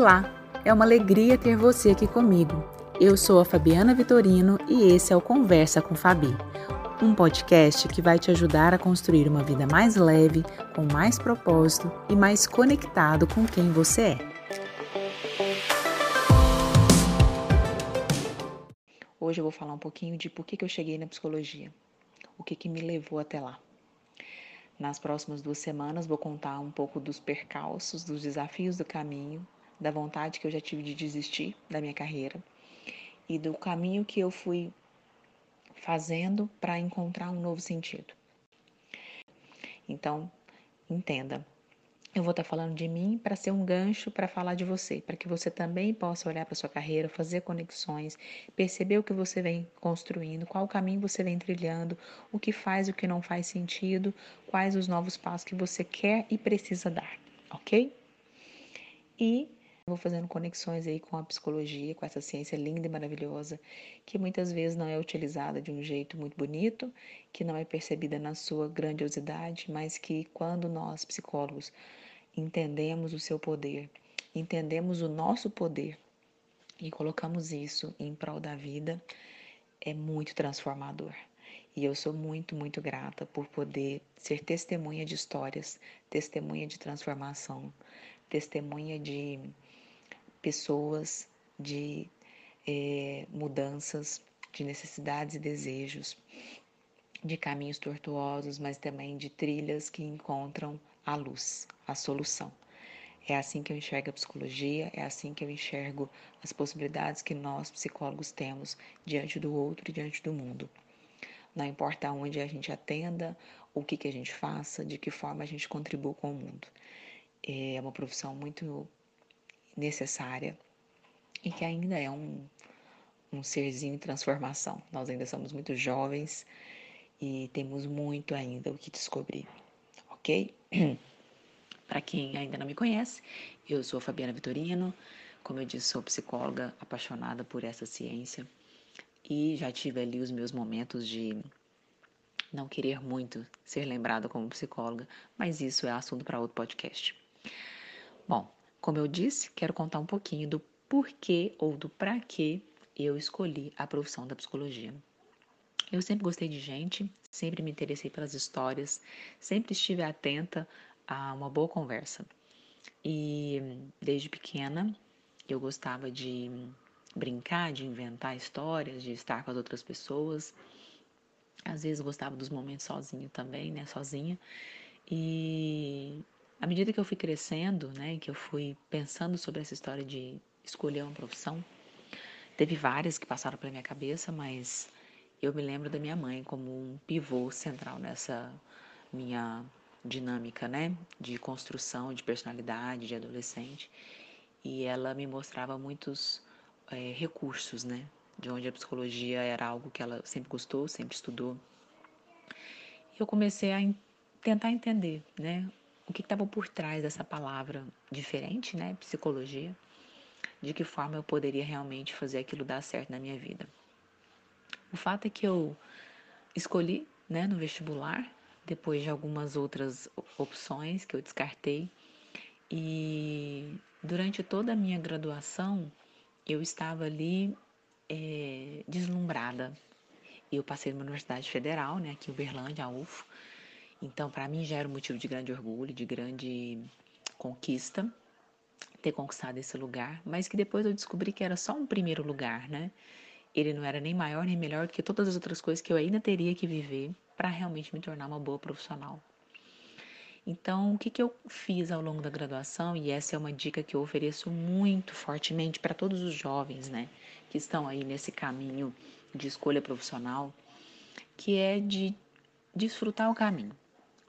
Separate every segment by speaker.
Speaker 1: Olá, é uma alegria ter você aqui comigo. Eu sou a Fabiana Vitorino e esse é o Conversa com Fabi, um podcast que vai te ajudar a construir uma vida mais leve, com mais propósito e mais conectado com quem você é. Hoje eu vou falar um pouquinho de por que, eu cheguei na psicologia, o que, que me levou até lá. Nas próximas duas semanas vou contar um pouco dos percalços, dos desafios do caminho, da vontade que eu já tive de desistir da minha carreira e do caminho que eu fui fazendo para encontrar um novo sentido. Então, entenda, eu vou estar tá falando de mim para ser um gancho para falar de você, para que você também possa olhar para sua carreira, fazer conexões, perceber o que você vem construindo, qual caminho você vem trilhando, o que faz o que não faz sentido, quais os novos passos que você quer e precisa dar, ok? E vou fazendo conexões aí com a psicologia, com essa ciência linda e maravilhosa, que muitas vezes não é utilizada de um jeito muito bonito, que não é percebida na sua grandiosidade, mas que quando nós, psicólogos, entendemos o seu poder, entendemos o nosso poder e colocamos isso em prol da vida, é muito transformador. E eu sou muito, muito grata por poder ser testemunha de histórias, testemunha de transformação, testemunha de pessoas, de é, mudanças, de necessidades e desejos, de caminhos tortuosos, mas também de trilhas que encontram a luz, a solução. É assim que eu enxergo a psicologia, é assim que eu enxergo as possibilidades que nós, psicólogos, temos diante do outro e diante do mundo. Não importa onde a gente atenda, o que, que a gente faça, de que forma a gente contribua com o mundo. É uma profissão muito necessária e que ainda é um, um serzinho em transformação. Nós ainda somos muito jovens e temos muito ainda o que descobrir, ok? Para quem ainda não me conhece, eu sou Fabiana Vitorino, como eu disse, sou psicóloga apaixonada por essa ciência e já tive ali os meus momentos de não querer muito ser lembrada como psicóloga, mas isso é assunto para outro podcast. Bom, como eu disse, quero contar um pouquinho do porquê ou do para que eu escolhi a profissão da psicologia. Eu sempre gostei de gente, sempre me interessei pelas histórias, sempre estive atenta a uma boa conversa. E desde pequena eu gostava de brincar, de inventar histórias, de estar com as outras pessoas. Às vezes gostava dos momentos sozinho também, né, sozinha. E à medida que eu fui crescendo, né, que eu fui pensando sobre essa história de escolher uma profissão, teve várias que passaram pela minha cabeça, mas eu me lembro da minha mãe como um pivô central nessa minha dinâmica, né, de construção de personalidade, de adolescente, e ela me mostrava muitos é, recursos, né, de onde a psicologia era algo que ela sempre gostou, sempre estudou. E eu comecei a tentar entender, né, o que estava por trás dessa palavra diferente, né? Psicologia. De que forma eu poderia realmente fazer aquilo dar certo na minha vida. O fato é que eu escolhi, né, no vestibular, depois de algumas outras opções que eu descartei. E durante toda a minha graduação, eu estava ali é, deslumbrada. Eu passei numa universidade federal, né, aqui em Uberlândia, a UFO, então, para mim já era um motivo de grande orgulho, de grande conquista ter conquistado esse lugar, mas que depois eu descobri que era só um primeiro lugar, né? Ele não era nem maior nem melhor do que todas as outras coisas que eu ainda teria que viver para realmente me tornar uma boa profissional. Então, o que, que eu fiz ao longo da graduação, e essa é uma dica que eu ofereço muito fortemente para todos os jovens, né, que estão aí nesse caminho de escolha profissional, que é de desfrutar o caminho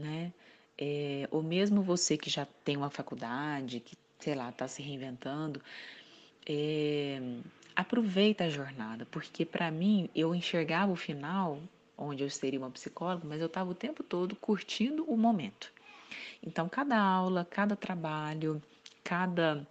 Speaker 1: né? É, ou mesmo você que já tem uma faculdade, que, sei lá, está se reinventando, é, aproveita a jornada, porque para mim eu enxergava o final, onde eu seria uma psicóloga, mas eu estava o tempo todo curtindo o momento. Então, cada aula, cada trabalho, cada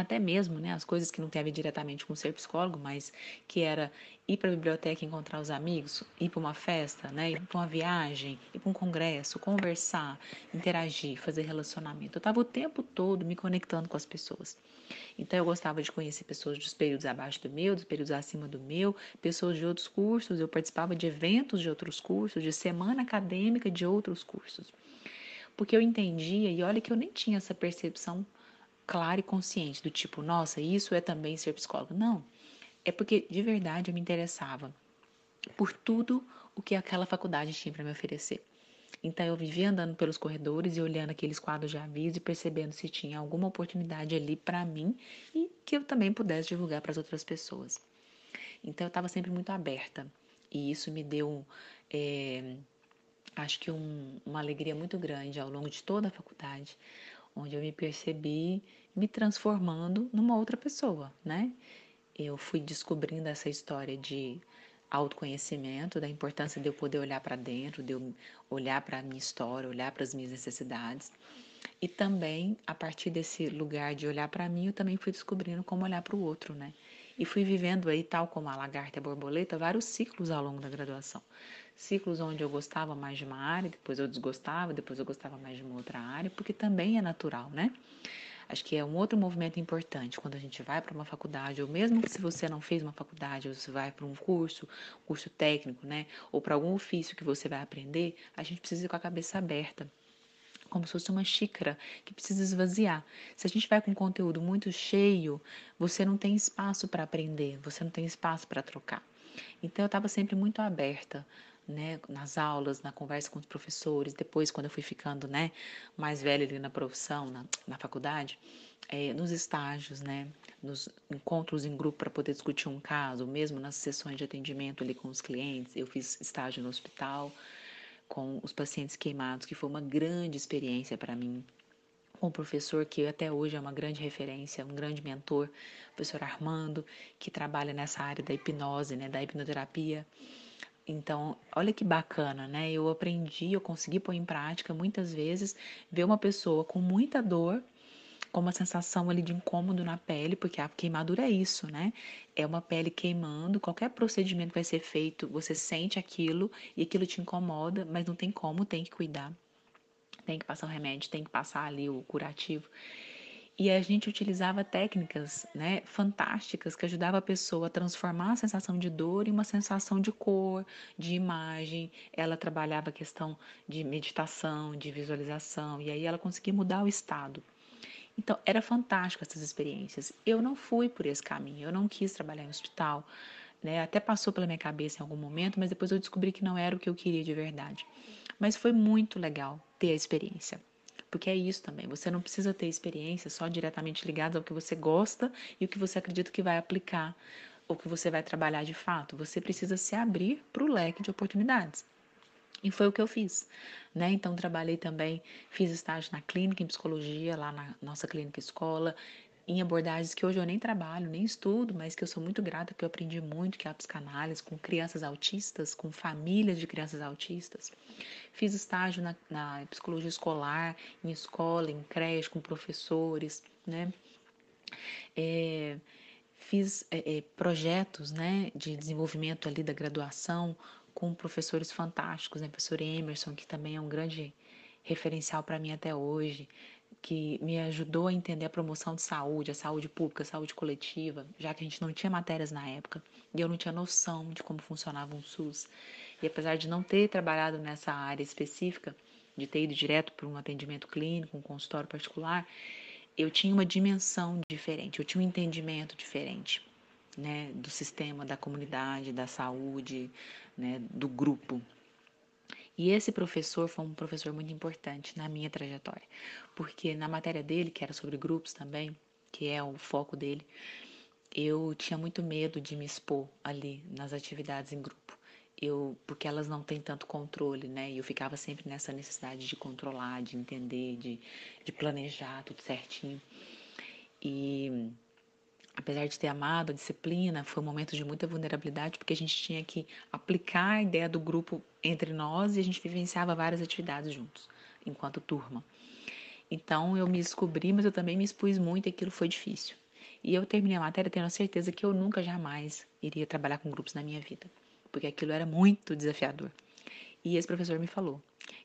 Speaker 1: até mesmo né, as coisas que não tem a ver diretamente com ser psicólogo, mas que era ir para a biblioteca encontrar os amigos, ir para uma festa, né, ir para uma viagem, ir para um congresso, conversar, interagir, fazer relacionamento. Eu estava o tempo todo me conectando com as pessoas. Então eu gostava de conhecer pessoas dos períodos abaixo do meu, dos períodos acima do meu, pessoas de outros cursos, eu participava de eventos de outros cursos, de semana acadêmica de outros cursos. Porque eu entendia, e olha que eu nem tinha essa percepção clara e consciente, do tipo, nossa, isso é também ser psicólogo. Não. É porque de verdade eu me interessava por tudo o que aquela faculdade tinha para me oferecer. Então eu vivia andando pelos corredores e olhando aqueles quadros de aviso e percebendo se tinha alguma oportunidade ali para mim e que eu também pudesse divulgar para as outras pessoas. Então eu estava sempre muito aberta e isso me deu, é, acho que um, uma alegria muito grande ao longo de toda a faculdade, onde eu me percebi me transformando numa outra pessoa, né? Eu fui descobrindo essa história de autoconhecimento, da importância de eu poder olhar para dentro, de eu olhar para a minha história, olhar para as minhas necessidades. E também, a partir desse lugar de olhar para mim, eu também fui descobrindo como olhar para o outro, né? E fui vivendo aí, tal como a lagarta e a borboleta, vários ciclos ao longo da graduação. Ciclos onde eu gostava mais de uma área, depois eu desgostava, depois eu gostava mais de uma outra área, porque também é natural, né? Acho que é um outro movimento importante quando a gente vai para uma faculdade, ou mesmo se você não fez uma faculdade, ou você vai para um curso, curso técnico, né, ou para algum ofício que você vai aprender, a gente precisa ir com a cabeça aberta como se fosse uma xícara que precisa esvaziar. Se a gente vai com conteúdo muito cheio, você não tem espaço para aprender, você não tem espaço para trocar. Então eu estava sempre muito aberta né, nas aulas, na conversa com os professores, depois quando eu fui ficando, né, mais velha ali na profissão, na, na faculdade, é, nos estágios, né, nos encontros em grupo para poder discutir um caso, mesmo nas sessões de atendimento ali com os clientes, eu fiz estágio no hospital com os pacientes queimados, que foi uma grande experiência para mim, um professor que até hoje é uma grande referência, um grande mentor, o professor Armando, que trabalha nessa área da hipnose, né, da hipnoterapia. Então, olha que bacana, né? Eu aprendi, eu consegui pôr em prática muitas vezes, ver uma pessoa com muita dor, com uma sensação ali de incômodo na pele, porque a queimadura é isso, né? É uma pele queimando, qualquer procedimento que vai ser feito, você sente aquilo e aquilo te incomoda, mas não tem como, tem que cuidar. Tem que passar o remédio, tem que passar ali o curativo. E a gente utilizava técnicas né, fantásticas que ajudavam a pessoa a transformar a sensação de dor em uma sensação de cor, de imagem. Ela trabalhava a questão de meditação, de visualização, e aí ela conseguia mudar o estado. Então, era fantástico essas experiências. Eu não fui por esse caminho, eu não quis trabalhar em hospital. Né? Até passou pela minha cabeça em algum momento, mas depois eu descobri que não era o que eu queria de verdade. Mas foi muito legal ter a experiência. Porque é isso também, você não precisa ter experiência só diretamente ligada ao que você gosta e o que você acredita que vai aplicar ou que você vai trabalhar de fato. Você precisa se abrir para o leque de oportunidades. E foi o que eu fiz, né? Então trabalhei também, fiz estágio na clínica em psicologia, lá na nossa clínica escola, em abordagens que hoje eu nem trabalho, nem estudo, mas que eu sou muito grata porque eu aprendi muito, que é a psicanálise, com crianças autistas, com famílias de crianças autistas. Fiz estágio na, na psicologia escolar, em escola, em creche, com professores, né? É, fiz é, é, projetos né, de desenvolvimento ali da graduação com professores fantásticos, né? Professor Emerson, que também é um grande referencial para mim até hoje que me ajudou a entender a promoção de saúde, a saúde pública, a saúde coletiva, já que a gente não tinha matérias na época e eu não tinha noção de como funcionava um SUS. E apesar de não ter trabalhado nessa área específica, de ter ido direto para um atendimento clínico, um consultório particular, eu tinha uma dimensão diferente, eu tinha um entendimento diferente, né, do sistema, da comunidade, da saúde, né, do grupo, e esse professor foi um professor muito importante na minha trajetória, porque na matéria dele, que era sobre grupos também, que é o foco dele, eu tinha muito medo de me expor ali nas atividades em grupo. Eu, porque elas não têm tanto controle, né? E eu ficava sempre nessa necessidade de controlar, de entender, de, de planejar tudo certinho. E apesar de ter amado a disciplina, foi um momento de muita vulnerabilidade, porque a gente tinha que aplicar a ideia do grupo entre nós e a gente vivenciava várias atividades juntos, enquanto turma. Então eu me descobri, mas eu também me expus muito e aquilo foi difícil. E eu terminei a matéria tendo a certeza que eu nunca jamais iria trabalhar com grupos na minha vida, porque aquilo era muito desafiador. E esse professor me falou: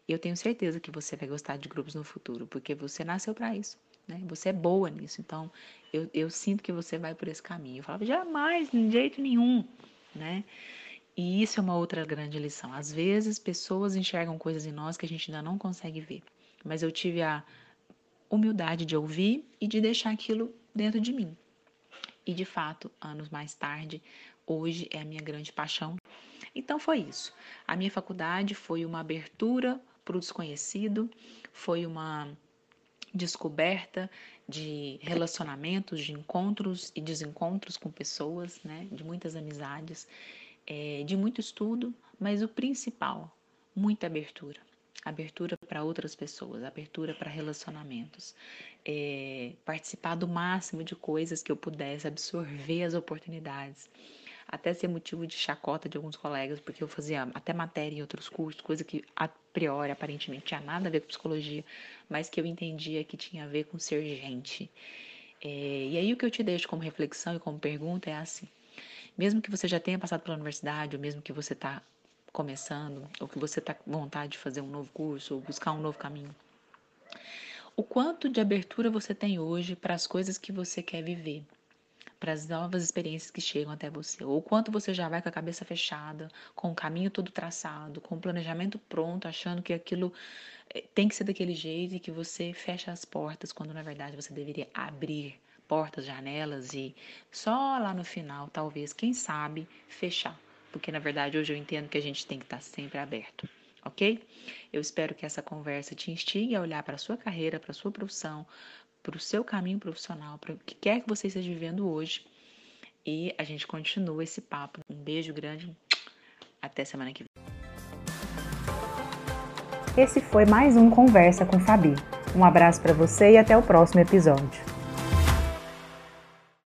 Speaker 1: Eu tenho certeza que você vai gostar de grupos no futuro, porque você nasceu para isso. Né? Você é boa nisso, então eu, eu sinto que você vai por esse caminho. Eu falava, jamais, de jeito nenhum, né? E isso é uma outra grande lição. Às vezes, pessoas enxergam coisas em nós que a gente ainda não consegue ver. Mas eu tive a humildade de ouvir e de deixar aquilo dentro de mim. E de fato, anos mais tarde, hoje é a minha grande paixão. Então foi isso. A minha faculdade foi uma abertura para o desconhecido, foi uma descoberta de relacionamentos, de encontros e desencontros com pessoas, né? de muitas amizades, é, de muito estudo, mas o principal, muita abertura. Abertura para outras pessoas, abertura para relacionamentos, é, participar do máximo de coisas que eu pudesse, absorver as oportunidades até ser motivo de chacota de alguns colegas, porque eu fazia até matéria em outros cursos, coisa que a priori aparentemente tinha nada a ver com psicologia, mas que eu entendia que tinha a ver com ser gente. É, e aí o que eu te deixo como reflexão e como pergunta é assim: mesmo que você já tenha passado pela universidade, ou mesmo que você está começando, ou que você está com vontade de fazer um novo curso, ou buscar um novo caminho, o quanto de abertura você tem hoje para as coisas que você quer viver? Para as novas experiências que chegam até você, ou quanto você já vai com a cabeça fechada, com o caminho todo traçado, com o planejamento pronto, achando que aquilo eh, tem que ser daquele jeito e que você fecha as portas, quando na verdade você deveria abrir portas, janelas e só lá no final, talvez, quem sabe, fechar. Porque na verdade hoje eu entendo que a gente tem que estar sempre aberto ok? Eu espero que essa conversa te instigue a olhar para a sua carreira, para a sua profissão, para o seu caminho profissional, para o que quer que você esteja vivendo hoje. E a gente continua esse papo. Um beijo grande. Até semana que vem.
Speaker 2: Esse foi mais um Conversa com Fabi. Um abraço para você e até o próximo episódio.